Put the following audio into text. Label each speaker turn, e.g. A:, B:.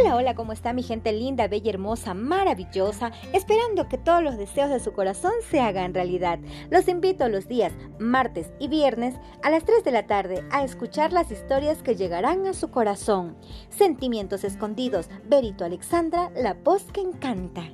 A: Hola, hola, ¿cómo está mi gente linda, bella, hermosa, maravillosa? Esperando que todos los deseos de su corazón se hagan realidad. Los invito los días martes y viernes a las 3 de la tarde a escuchar las historias que llegarán a su corazón. Sentimientos escondidos, Berito Alexandra, la voz que encanta.